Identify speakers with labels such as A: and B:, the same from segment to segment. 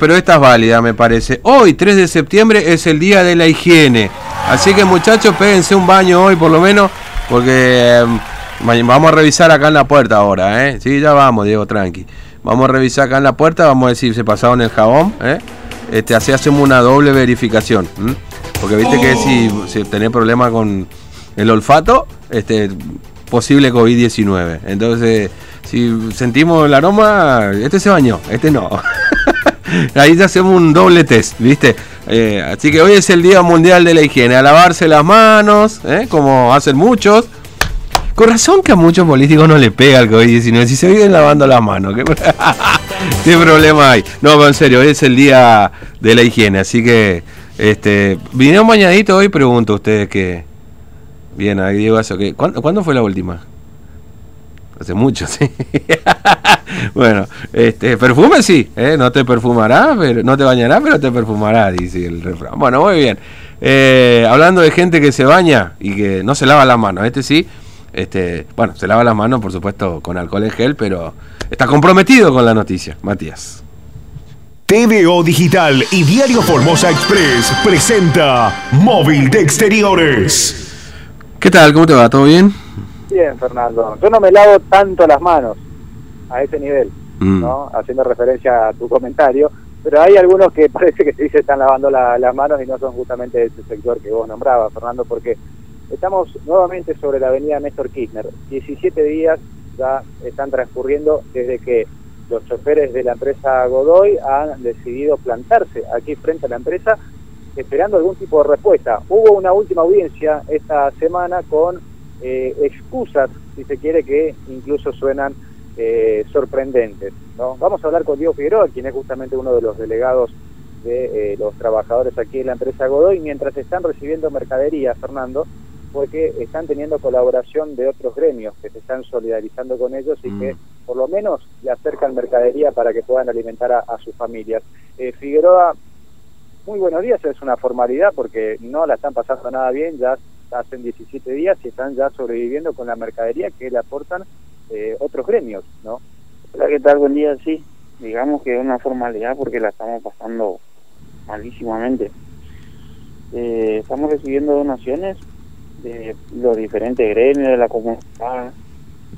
A: Pero esta es válida, me parece. Hoy, 3 de septiembre, es el día de la higiene. Así que muchachos, péguense un baño hoy por lo menos, porque eh, vamos a revisar acá en la puerta ahora, ¿eh? Sí, ya vamos, Diego, tranqui. Vamos a revisar acá en la puerta, vamos a decir, se pasaron el jabón, ¿eh? Este, así hacemos una doble verificación. Porque viste que si, si tenés problema con el olfato, este, posible COVID-19. Entonces, si sentimos el aroma, este se bañó, este no. Ahí ya hacemos un doble test, ¿viste? Eh, así que hoy es el Día Mundial de la Higiene. A lavarse las manos, ¿eh? como hacen muchos. Con razón que a muchos políticos no le pega el COVID-19. Si se viven lavando las manos, ¿qué, problema hay? No, pero en serio, hoy es el Día de la Higiene. Así que, este, vinieron mañadito hoy, pregunto a ustedes que. Bien, ahí digo eso. Que, ¿cuándo, ¿Cuándo fue la última? Hace mucho, sí. bueno, este, perfume sí, ¿eh? no te perfumará, pero no te bañará, pero te perfumará, dice el refrán. Bueno, muy bien. Eh, hablando de gente que se baña y que no se lava las manos, este sí, este, bueno, se lava las manos, por supuesto, con alcohol en gel, pero está comprometido con la noticia, Matías.
B: TVO Digital y Diario Formosa Express presenta Móvil de Exteriores.
A: ¿Qué tal? ¿Cómo te va? ¿Todo bien?
C: Bien, Fernando. Yo no me lavo tanto las manos a ese nivel, mm. ¿no? Haciendo referencia a tu comentario, pero hay algunos que parece que sí se están lavando las manos y no son justamente ese sector que vos nombrabas, Fernando, porque estamos nuevamente sobre la avenida Néstor Kirchner. 17 días ya están transcurriendo desde que los choferes de la empresa Godoy han decidido plantarse aquí frente a la empresa esperando algún tipo de respuesta. Hubo una última audiencia esta semana con eh, excusas, si se quiere, que incluso suenan eh, sorprendentes. ¿no? Vamos a hablar con Diego Figueroa, quien es justamente uno de los delegados de eh, los trabajadores aquí en la empresa Godoy, mientras están recibiendo mercadería, Fernando, porque están teniendo colaboración de otros gremios que se están solidarizando con ellos y que mm. por lo menos le acercan mercadería para que puedan alimentar a, a sus familias. Figueroa, muy buenos días, es una formalidad porque no la están pasando nada bien, ya hacen 17 días y están ya sobreviviendo con la mercadería que le aportan eh, otros gremios, ¿no?
D: Hola, ¿qué tal? Buen día, sí. Digamos que es una formalidad porque la estamos pasando malísimamente. Eh, estamos recibiendo donaciones de los diferentes gremios de la comunidad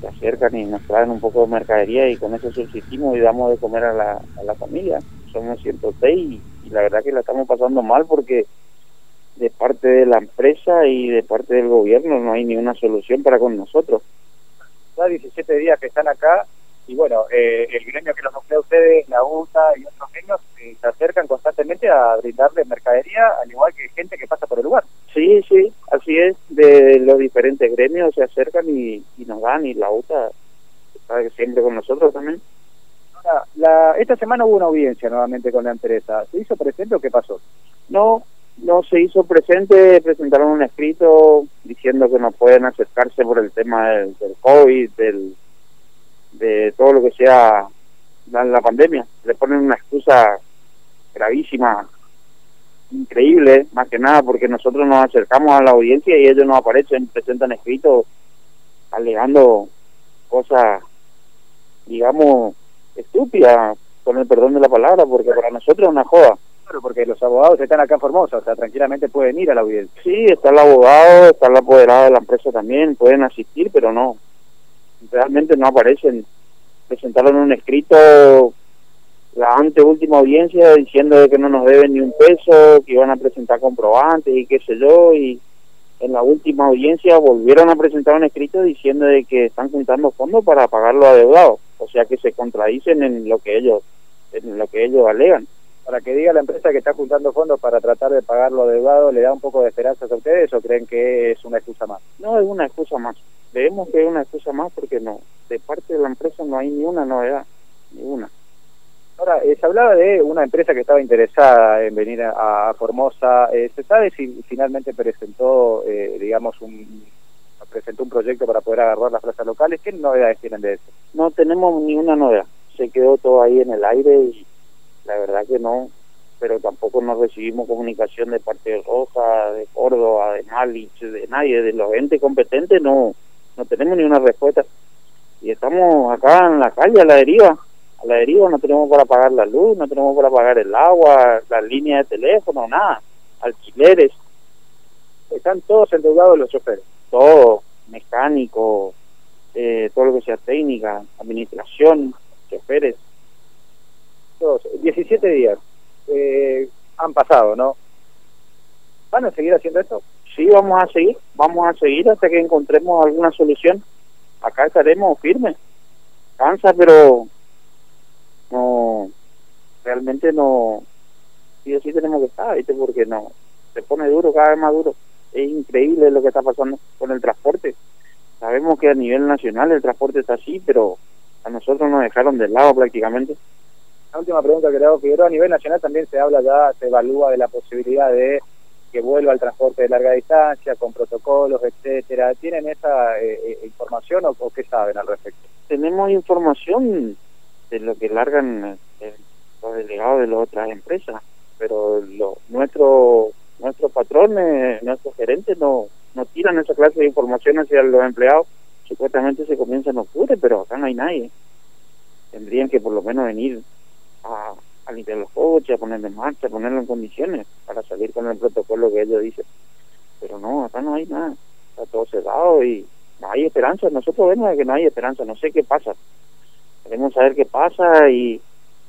D: se acercan y nos traen un poco de mercadería y con eso subsistimos y damos de comer a la, a la familia. Somos 106 y, y la verdad que la estamos pasando mal porque de parte de la empresa y de parte del gobierno no hay ninguna solución para con nosotros.
C: Ya 17 días que están acá y bueno, eh, el gremio que los nuclea a ustedes, la UTA y otros gremios, eh, se acercan constantemente a brindarle mercadería, al igual que gente que pasa por el lugar.
D: Sí, sí, así es, de los diferentes gremios se acercan y, nos dan y la UTA está siempre con nosotros también.
C: Ahora, la, esta semana hubo una audiencia nuevamente con la empresa. ¿Se hizo presente o qué pasó?
D: No, no se hizo presente, presentaron un escrito diciendo que no pueden acercarse por el tema del, COVID, del, de todo lo que sea la, la pandemia. Le ponen una excusa gravísima, increíble, más que nada porque nosotros nos acercamos a la audiencia y ellos no aparecen, presentan escritos alegando cosas, digamos, estúpidas, con el perdón de la palabra, porque para nosotros es una joda
C: porque los abogados están acá en Formosa, o sea, tranquilamente pueden ir a la audiencia.
D: Sí, está el abogado, está la apoderada de la empresa también, pueden asistir, pero no, realmente no aparecen. Presentaron un escrito la anteúltima audiencia diciendo que no nos deben ni un peso, que iban a presentar comprobantes y qué sé yo, y en la última audiencia volvieron a presentar un escrito diciendo de que están juntando fondos para pagar los adeudados, o sea que se contradicen en lo que ellos en lo que ellos alegan
C: para que diga la empresa que está juntando fondos para tratar de pagar lo adeudado, ¿le da un poco de esperanza a ustedes o creen que es una excusa más?
D: No, es una excusa más. Creemos que es una excusa más porque no, de parte de la empresa no hay ni una novedad, ni una.
C: Ahora, eh, se hablaba de una empresa que estaba interesada en venir a, Formosa. Eh, ¿Se sabe si finalmente presentó, eh, digamos, un presentó un proyecto para poder agarrar las plazas locales? ¿Qué novedades tienen de eso?
D: No tenemos ninguna novedad. Se quedó todo ahí en el aire y la verdad que no, pero tampoco nos recibimos comunicación de parte de Rosa, de Córdoba, de Malich, de nadie, de los entes competentes, no, no tenemos ni una respuesta. Y estamos acá en la calle, a la deriva, a la deriva, no tenemos para pagar la luz, no tenemos para pagar el agua, las líneas de teléfono, nada, alquileres.
C: Están todos endeudados los choferes.
D: Todo, mecánico, eh, todo lo que sea técnica, administración, choferes.
C: Todos, 17 días eh, han pasado, ¿no? ¿Van a seguir haciendo esto?
D: Sí, vamos a seguir, vamos a seguir hasta que encontremos alguna solución. Acá estaremos firmes. Cansa, pero no, realmente no, sí o sí tenemos que estar, ¿viste? Porque no, se pone duro, cada vez más duro. Es increíble lo que está pasando con el transporte. Sabemos que a nivel nacional el transporte está así, pero a nosotros nos dejaron de lado prácticamente.
C: La última pregunta que le hago, Figueroa, a nivel nacional también se habla ya, se evalúa de la posibilidad de que vuelva al transporte de larga distancia, con protocolos, etcétera. ¿Tienen esa eh, eh, información o, qué saben al respecto?
D: Tenemos información de lo que largan eh, los delegados de las otras empresas, pero lo, nuestro nuestros patrones, nuestros gerentes no no tiran esa clase de información hacia los empleados. Supuestamente se comienza en octubre, pero acá no hay nadie. Tendrían que por lo menos venir a a limpiar los coches, a ponerlo en marcha, a ponerlo en condiciones para salir con el protocolo que ellos dicen. Pero no, acá no hay nada, está todo cerrado y no hay esperanza. Nosotros vemos que no hay esperanza, no sé qué pasa. Queremos saber qué pasa y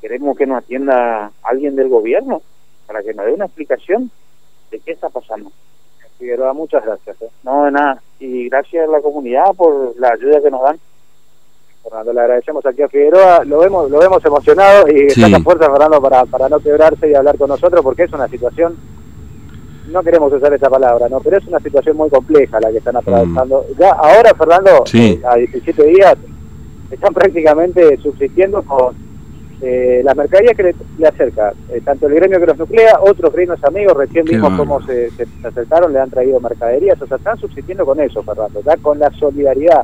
D: queremos que nos atienda alguien del gobierno para que nos dé una explicación de qué está pasando.
C: Figueroa, muchas gracias. ¿eh?
D: No, de nada. Y gracias a la comunidad por la ayuda que nos dan.
C: Fernando, le agradecemos aquí a Figueroa, lo vemos, lo vemos emocionado y sí. está fuerza Fernando para, para no quebrarse y hablar con nosotros porque es una situación, no queremos usar esa palabra, no, pero es una situación muy compleja la que están atravesando. Mm. Ya ahora Fernando,
A: sí.
C: a 17 días, están prácticamente subsistiendo con eh, las mercaderías que le, le acerca, eh, tanto el gremio que los nuclea, otros gremios amigos, recién
A: Qué
C: vimos cómo se, se, se acercaron, le han traído mercaderías, o sea, están subsistiendo con eso, Fernando, ya con la solidaridad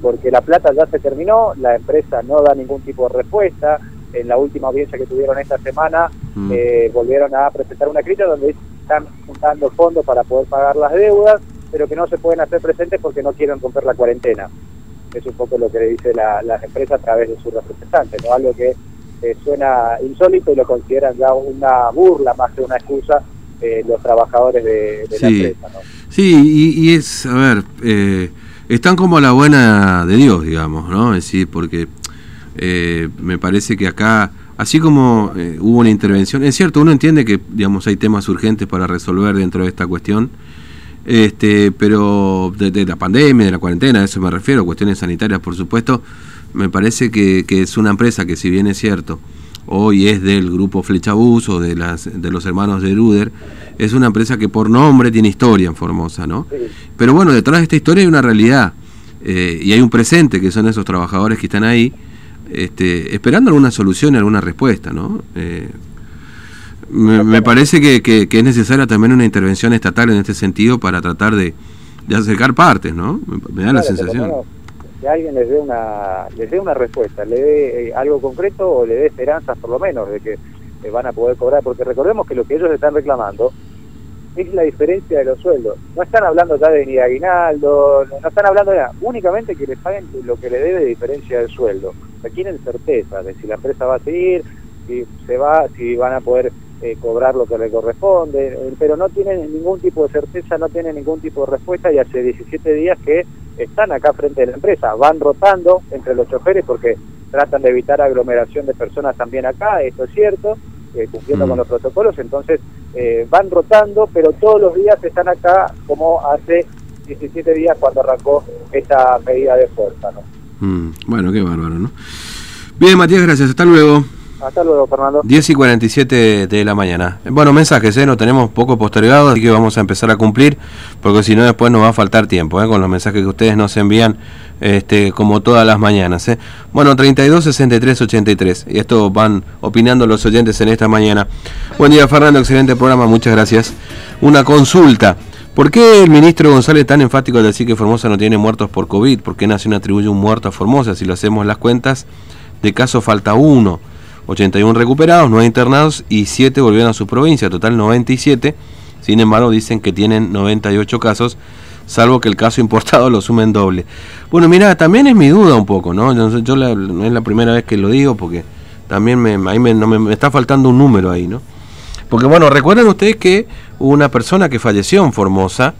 C: porque la plata ya se terminó, la empresa no da ningún tipo de respuesta. En la última audiencia que tuvieron esta semana,
A: Mm.
C: eh, volvieron a presentar una crítica donde están juntando fondos para poder pagar las deudas, pero que no se pueden hacer presentes porque no quieren romper la cuarentena. Es un poco lo que le dice la, la empresa a través de sus representantes, ¿no? algo que eh, suena insólito y lo consideran ya una burla más que una excusa eh, los trabajadores de, de la empresa. ¿no?
A: Sí, y, y es, a ver, eh, están como a la buena de Dios, digamos, ¿no? Es decir, porque eh, me parece que acá, así como eh, hubo una intervención, es cierto, uno entiende que, digamos, hay temas urgentes para resolver dentro de esta cuestión, este, pero de, la pandemia, de la cuarentena, a eso me refiero, cuestiones sanitarias, por supuesto, me parece que, que es una empresa que, si bien es cierto, hoy es del grupo Flechabús o de, las, de los hermanos de Ruder, es una empresa que por nombre tiene historia en Formosa, ¿no?
C: Sí.
A: Pero bueno, detrás de esta historia hay una realidad eh, y hay un presente que son esos trabajadores que están ahí este, esperando alguna solución y alguna respuesta, ¿no? Eh, me, me parece que, que- que es necesaria también una intervención estatal en este sentido para tratar de, de acercar partes, ¿no? Me, me da la
C: Claro,
A: sensación.
C: Que alguien les dé una les dé una respuesta, le dé eh, algo concreto o le dé esperanzas por lo menos de que eh, van a poder cobrar, porque recordemos que lo que ellos están reclamando es la diferencia de los sueldos. No están hablando ya de ni aguinaldo, no, no están hablando de nada, únicamente que les paguen lo que le debe de diferencia del sueldo. O sea, quieren certeza de si la empresa va a seguir, si se va, si van a poder eh, cobrar lo que le corresponde, eh, pero no tienen ningún tipo de certeza, no tienen ningún tipo de respuesta y hace 17 días que están acá frente de la empresa, van rotando entre los choferes porque tratan de evitar aglomeración de personas también acá, esto es cierto, eh, cumpliendo
A: Mm.
C: con los protocolos, entonces eh, van rotando, pero todos los días están acá como hace 17 días cuando arrancó esta medida de fuerza. ¿no?
A: Mm, bueno, qué bárbaro, ¿no? Bien, Matías, gracias. Hasta luego.
C: Hasta luego, Fernando.
A: 10 y 47 de la mañana. Bueno, mensajes, ¿eh? No tenemos poco postergados, así que vamos a empezar a cumplir, porque si no después nos va a faltar tiempo, ¿eh? Con los mensajes que ustedes nos envían, este, como todas las mañanas, ¿eh? Bueno, 32, 63, 83. Y esto van opinando los oyentes en esta mañana. Buen día, Fernando. Excelente programa. Muchas gracias. Una consulta. ¿Por qué el ministro González es tan enfático al decir que Formosa no tiene muertos por COVID? ¿Por qué Nación atribuye un muerto a Formosa? Si lo hacemos las cuentas, de caso falta uno. 81 recuperados, 9 internados y 7 volvieron a su provincia, total 97. Sin embargo, dicen que tienen 98 casos, salvo que el caso importado lo sumen doble. Bueno, mira, también es mi duda un poco, ¿no? Yo, yo la- no es la primera vez que lo digo porque También me, ahí me, me, está faltando un número ahí, ¿no? Porque bueno, recuerden ustedes que hubo una persona que falleció en Formosa,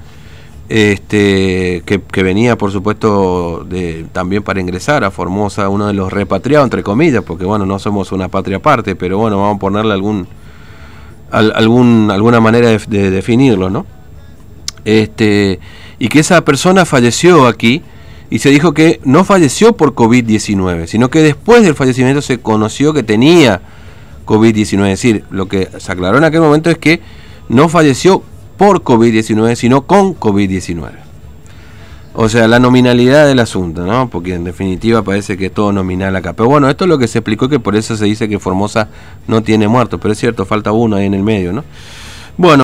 A: este, que, venía por supuesto de, también para ingresar a Formosa, uno de los repatriados entre comillas, porque bueno, no somos una patria aparte, pero bueno, vamos a ponerle algún, alguna manera de, de, definirlo, ¿no? Este, y que esa persona falleció aquí y se dijo que no falleció por COVID-19, sino que después del fallecimiento se conoció que tenía COVID-19. Es decir, lo que se aclaró en aquel momento es que no falleció por COVID-19, sino con COVID-19. O sea, la nominalidad del asunto, ¿no? Porque en definitiva parece que es todo nominal acá. Pero bueno, esto es lo que se explicó, que por eso se dice que Formosa no tiene muertos. Pero es cierto, falta uno ahí en el medio, ¿no? Bueno.